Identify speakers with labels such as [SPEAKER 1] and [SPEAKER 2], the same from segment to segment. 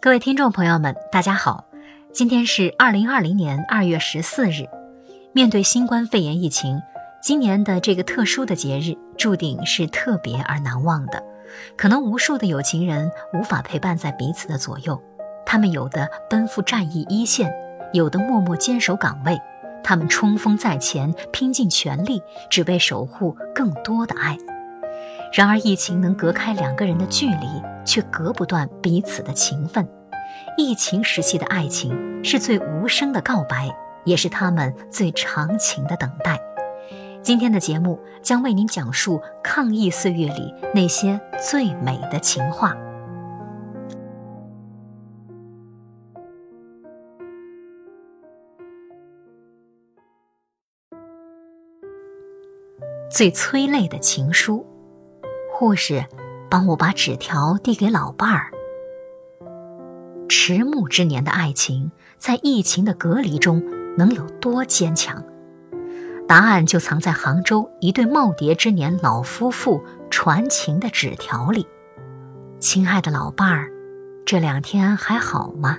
[SPEAKER 1] 各位听众朋友们，大家好，今天是二零二零年二月十四日。面对新冠肺炎疫情，今年的这个特殊的节日注定是特别而难忘的。可能无数的有情人无法陪伴在彼此的左右，他们有的奔赴战役一线，有的默默坚守岗位，他们冲锋在前，拼尽全力，只为守护更多的爱。然而，疫情能隔开两个人的距离，却隔不断彼此的情分。疫情时期的爱情是最无声的告白，也是他们最长情的等待。今天的节目将为您讲述抗疫岁月里那些最美的情话。最催泪的情书。护士，帮我把纸条递给老伴儿。迟暮之年的爱情，在疫情的隔离中能有多坚强？答案就藏在杭州一对耄耋之年老夫妇传情的纸条里。亲爱的老伴儿，这两天还好吗？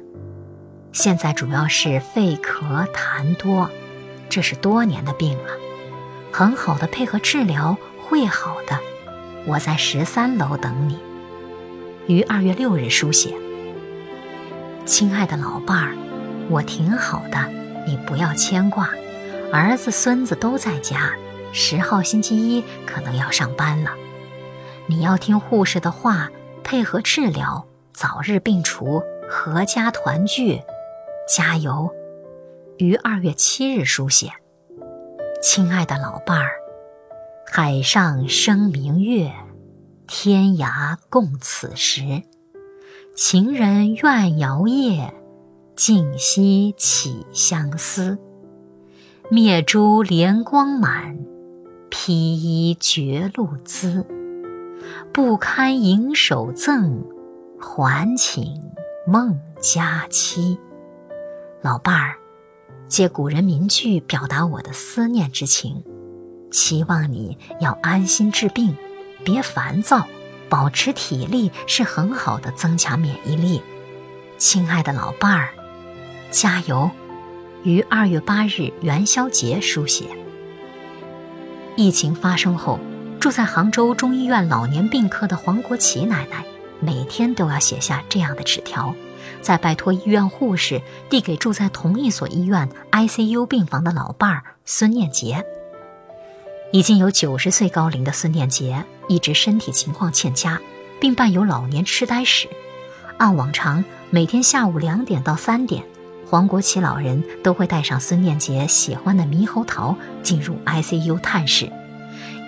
[SPEAKER 1] 现在主要是肺咳痰多，这是多年的病了，很好的配合治疗会好的。我在十三楼等你。于二月六日书写。亲爱的老伴儿，我挺好的，你不要牵挂。儿子孙子都在家，十号星期一可能要上班了。你要听护士的话，配合治疗，早日病除，阖家团聚，加油。于二月七日书写。亲爱的老伴儿。海上生明月，天涯共此时。情人怨遥夜，竟夕起相思。灭珠怜光满，披衣觉露滋。不堪盈手赠，还请梦佳期。老伴儿，借古人名句表达我的思念之情。期望你要安心治病，别烦躁，保持体力是很好的增强免疫力。亲爱的老伴儿，加油！于二月八日元宵节书写。疫情发生后，住在杭州中医院老年病科的黄国奇奶奶，每天都要写下这样的纸条，再拜托医院护士递给住在同一所医院 ICU 病房的老伴儿孙念杰。已经有九十岁高龄的孙念杰一直身体情况欠佳，并伴有老年痴呆史。按往常，每天下午两点到三点，黄国奇老人都会带上孙念杰喜欢的猕猴桃进入 ICU 探视，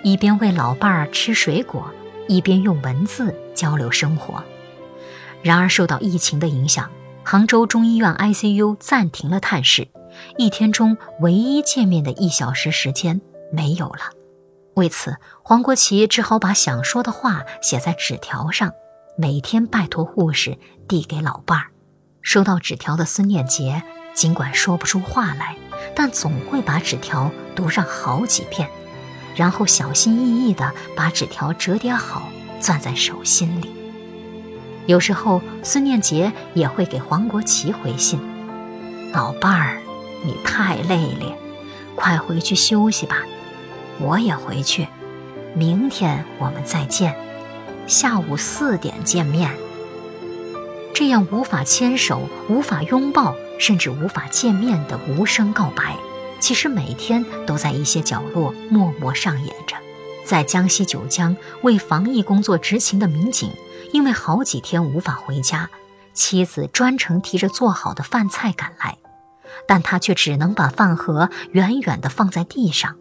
[SPEAKER 1] 一边喂老伴儿吃水果，一边用文字交流生活。然而，受到疫情的影响，杭州中医院 ICU 暂停了探视，一天中唯一见面的一小时时间。没有了，为此，黄国奇只好把想说的话写在纸条上，每天拜托护士递给老伴儿。收到纸条的孙念杰，尽管说不出话来，但总会把纸条读上好几遍，然后小心翼翼地把纸条折叠好，攥在手心里。有时候，孙念杰也会给黄国奇回信：“老伴儿，你太累了，快回去休息吧。”我也回去，明天我们再见，下午四点见面。这样无法牵手、无法拥抱，甚至无法见面的无声告白，其实每天都在一些角落默默上演着。在江西九江为防疫工作执勤的民警，因为好几天无法回家，妻子专程提着做好的饭菜赶来，但他却只能把饭盒远远地放在地上。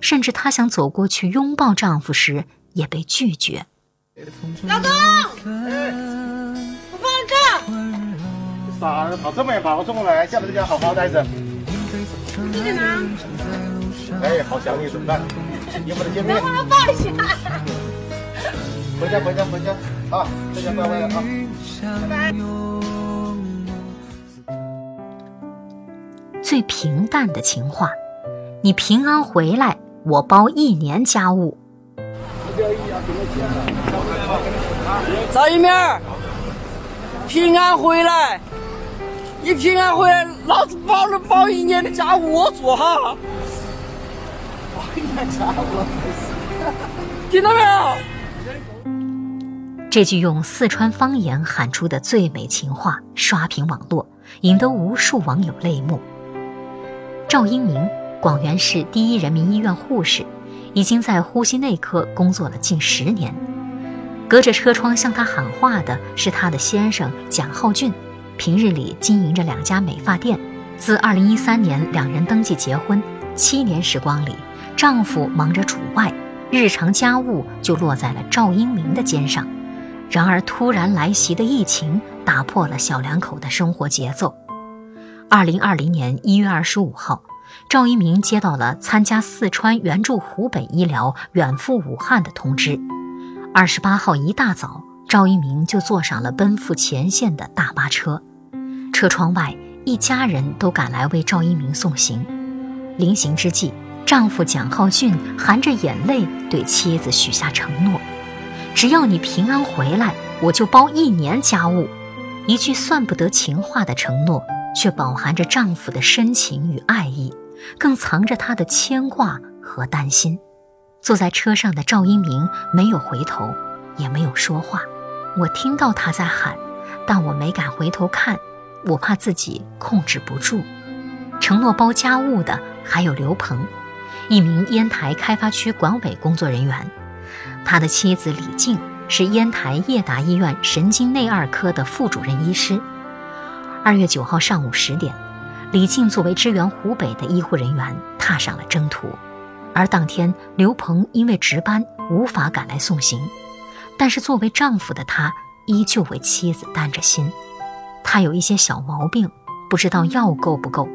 [SPEAKER 1] 甚至她想走过去拥抱丈夫时，也被拒绝。
[SPEAKER 2] 老公，我放这。
[SPEAKER 3] 啥？跑这么远跑这么来，下来在家好好待着。
[SPEAKER 2] 弟弟呢？
[SPEAKER 3] 哎，好想你，怎么办？有没得见面？
[SPEAKER 2] 能不能抱一下。
[SPEAKER 3] 回家，回家，回家。啊，在家乖乖的啊。
[SPEAKER 2] 拜拜。
[SPEAKER 1] 最平淡的情话。你平安回来，我包一年家务。
[SPEAKER 4] 赵一面。平安回来，你平安回来，老子包了包一年的家务我做哈。
[SPEAKER 3] 包一年家务，
[SPEAKER 4] 听到没有？
[SPEAKER 1] 这句用四川方言喊出的最美情话刷屏网络，引得无数网友泪目。赵英明，广元市第一人民医院护士，已经在呼吸内科工作了近十年。隔着车窗向他喊话的是他的先生蒋浩俊，平日里经营着两家美发店。自2013年两人登记结婚，七年时光里，丈夫忙着主外，日常家务就落在了赵英明的肩上。然而，突然来袭的疫情打破了小两口的生活节奏。二零二零年一月二十五号，赵一鸣接到了参加四川援助湖北医疗远赴武汉的通知。二十八号一大早，赵一鸣就坐上了奔赴前线的大巴车。车窗外，一家人都赶来为赵一鸣送行。临行之际，丈夫蒋浩俊含着眼泪对妻子许下承诺。只要你平安回来，我就包一年家务。一句算不得情话的承诺，却饱含着丈夫的深情与爱意，更藏着他的牵挂和担心。坐在车上的赵一鸣没有回头，也没有说话。我听到他在喊，但我没敢回头看，我怕自己控制不住。承诺包家务的还有刘鹏，一名烟台开发区管委工作人员。他的妻子李静是烟台叶达医院神经内二科的副主任医师。二月九号上午十点，李静作为支援湖北的医护人员踏上了征途，而当天刘鹏因为值班无法赶来送行，但是作为丈夫的他依旧为妻子担着心。他有一些小毛病，不知道药够不够，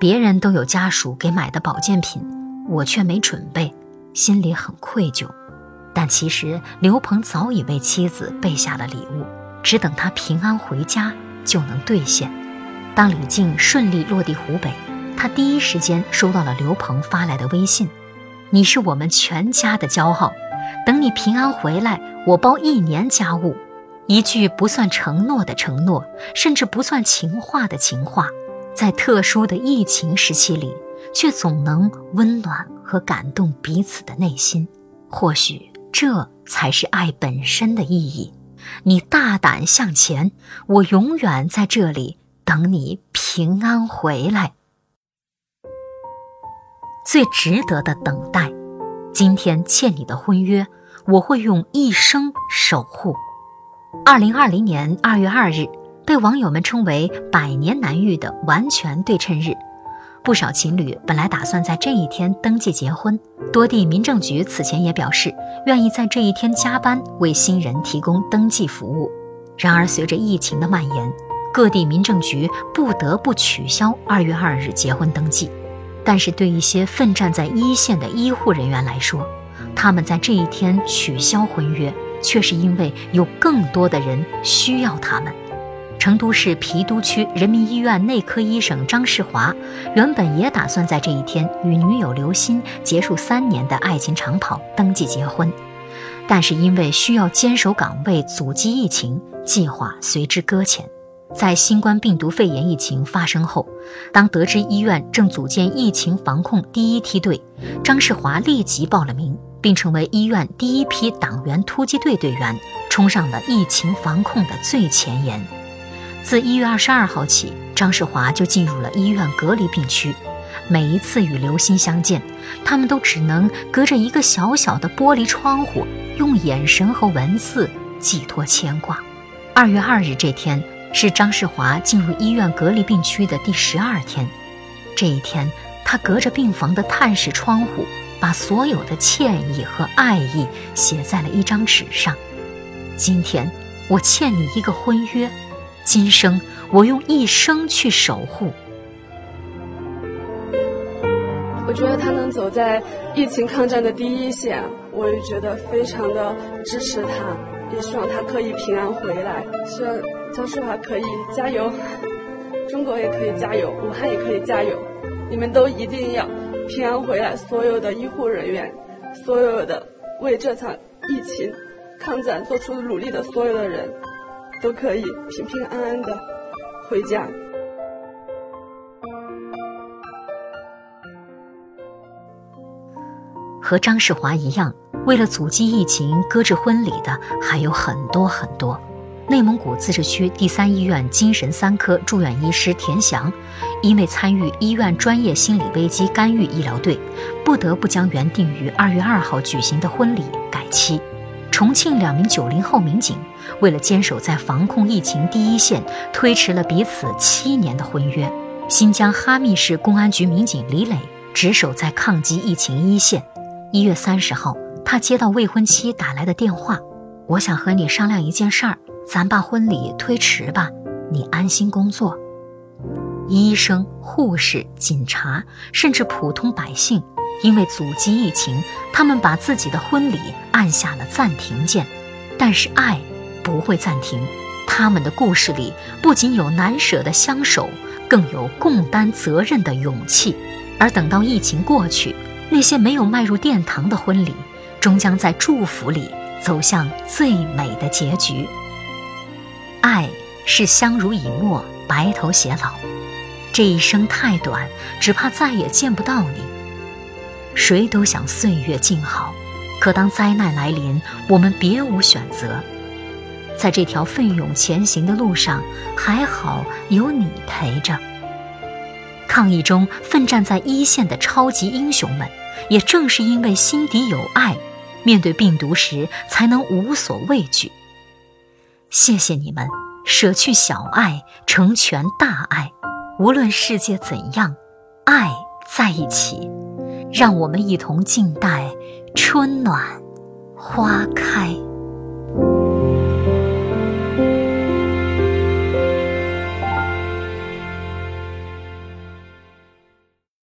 [SPEAKER 1] 别人都有家属给买的保健品，我却没准备，心里很愧疚。但其实刘鹏早已为妻子备下了礼物，只等他平安回家就能兑现。当李静顺利落地湖北，他第一时间收到了刘鹏发来的微信：“你是我们全家的骄傲，等你平安回来，我包一年家务。”一句不算承诺的承诺，甚至不算情话的情话，在特殊的疫情时期里，却总能温暖和感动彼此的内心。或许。这才是爱本身的意义。你大胆向前，我永远在这里等你平安回来。最值得的等待，今天欠你的婚约，我会用一生守护。二零二零年二月二日，被网友们称为“百年难遇的完全对称日”。不少情侣本来打算在这一天登记结婚，多地民政局此前也表示愿意在这一天加班为新人提供登记服务。然而，随着疫情的蔓延，各地民政局不得不取消二月二日结婚登记。但是，对一些奋战在一线的医护人员来说，他们在这一天取消婚约，却是因为有更多的人需要他们。成都市郫都区人民医院内科医生张世华，原本也打算在这一天与女友刘鑫结束三年的爱情长跑，登记结婚，但是因为需要坚守岗位阻击疫情，计划随之搁浅。在新冠病毒肺炎疫情发生后，当得知医院正组建疫情防控第一梯队，张世华立即报了名，并成为医院第一批党员突击队队员，冲上了疫情防控的最前沿。自一月二十二号起，张世华就进入了医院隔离病区。每一次与刘鑫相见，他们都只能隔着一个小小的玻璃窗户，用眼神和文字寄托牵挂。二月二日这天是张世华进入医院隔离病区的第十二天。这一天，他隔着病房的探视窗户，把所有的歉意和爱意写在了一张纸上。今天，我欠你一个婚约。今生我用一生去守护。
[SPEAKER 5] 我觉得他能走在疫情抗战的第一线，我也觉得非常的支持他，也希望他可以平安回来。希望张世华可以加油，中国也可以加油，武汉也可以加油，你们都一定要平安回来。所有的医护人员，所有的为这场疫情抗战做出努力的所有的人。都可以平平安安的回家。
[SPEAKER 1] 和张世华一样，为了阻击疫情搁置婚礼的还有很多很多。内蒙古自治区第三医院精神三科住院医师田翔，因为参与医院专业心理危机干预医疗队，不得不将原定于二月二号举行的婚礼改期。重庆两名九零后民警为了坚守在防控疫情第一线，推迟了彼此七年的婚约。新疆哈密市公安局民警李磊值守在抗击疫情一线。一月三十号，他接到未婚妻打来的电话：“我想和你商量一件事儿。”咱把婚礼推迟吧，你安心工作。医生、护士、警察，甚至普通百姓，因为阻击疫情，他们把自己的婚礼按下了暂停键。但是爱不会暂停，他们的故事里不仅有难舍的相守，更有共担责任的勇气。而等到疫情过去，那些没有迈入殿堂的婚礼，终将在祝福里走向最美的结局。爱是相濡以沫，白头偕老。这一生太短，只怕再也见不到你。谁都想岁月静好，可当灾难来临，我们别无选择。在这条奋勇前行的路上，还好有你陪着。抗疫中奋战在一线的超级英雄们，也正是因为心底有爱，面对病毒时才能无所畏惧。谢谢你们，舍去小爱，成全大爱。无论世界怎样，爱在一起，让我们一同静待春暖花开。